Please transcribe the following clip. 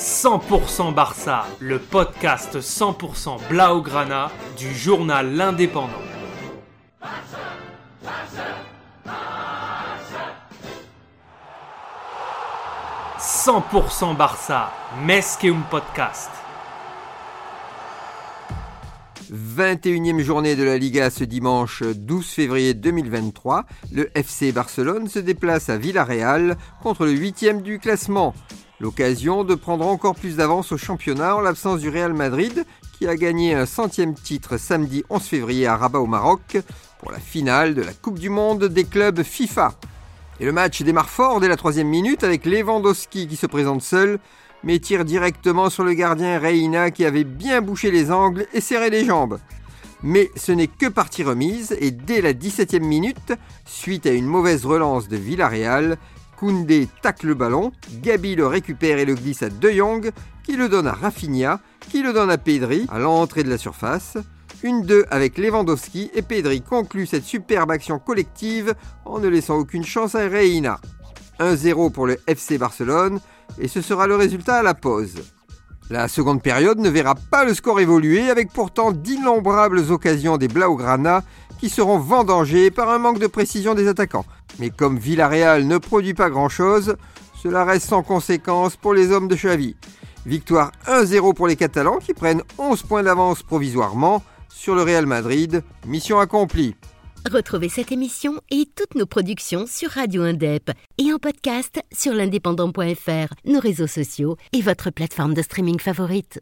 100% Barça, le podcast 100% Blaugrana du journal L'Indépendant. 100% Barça, Mesqueum Podcast. 21e journée de la Liga ce dimanche 12 février 2023. Le FC Barcelone se déplace à Villarreal contre le 8e du classement. L'occasion de prendre encore plus d'avance au championnat en l'absence du Real Madrid qui a gagné un centième titre samedi 11 février à Rabat au Maroc pour la finale de la Coupe du Monde des clubs FIFA. Et le match démarre fort dès la troisième minute avec Lewandowski qui se présente seul mais tire directement sur le gardien Reina qui avait bien bouché les angles et serré les jambes. Mais ce n'est que partie remise et dès la 17e minute, suite à une mauvaise relance de Villarreal, Koundé tacle le ballon, Gabi le récupère et le glisse à De Jong, qui le donne à Rafinha, qui le donne à Pedri à l'entrée de la surface. Une 2 avec Lewandowski et Pedri conclut cette superbe action collective en ne laissant aucune chance à Reina. 1-0 pour le FC Barcelone et ce sera le résultat à la pause. La seconde période ne verra pas le score évoluer avec pourtant d'innombrables occasions des Blaugrana qui seront vendangées par un manque de précision des attaquants. Mais comme Villarreal ne produit pas grand-chose, cela reste sans conséquence pour les hommes de Xavi. Victoire 1-0 pour les Catalans qui prennent 11 points d'avance provisoirement sur le Real Madrid. Mission accomplie. Retrouvez cette émission et toutes nos productions sur Radio Indep et en podcast sur l'indépendant.fr, nos réseaux sociaux et votre plateforme de streaming favorite.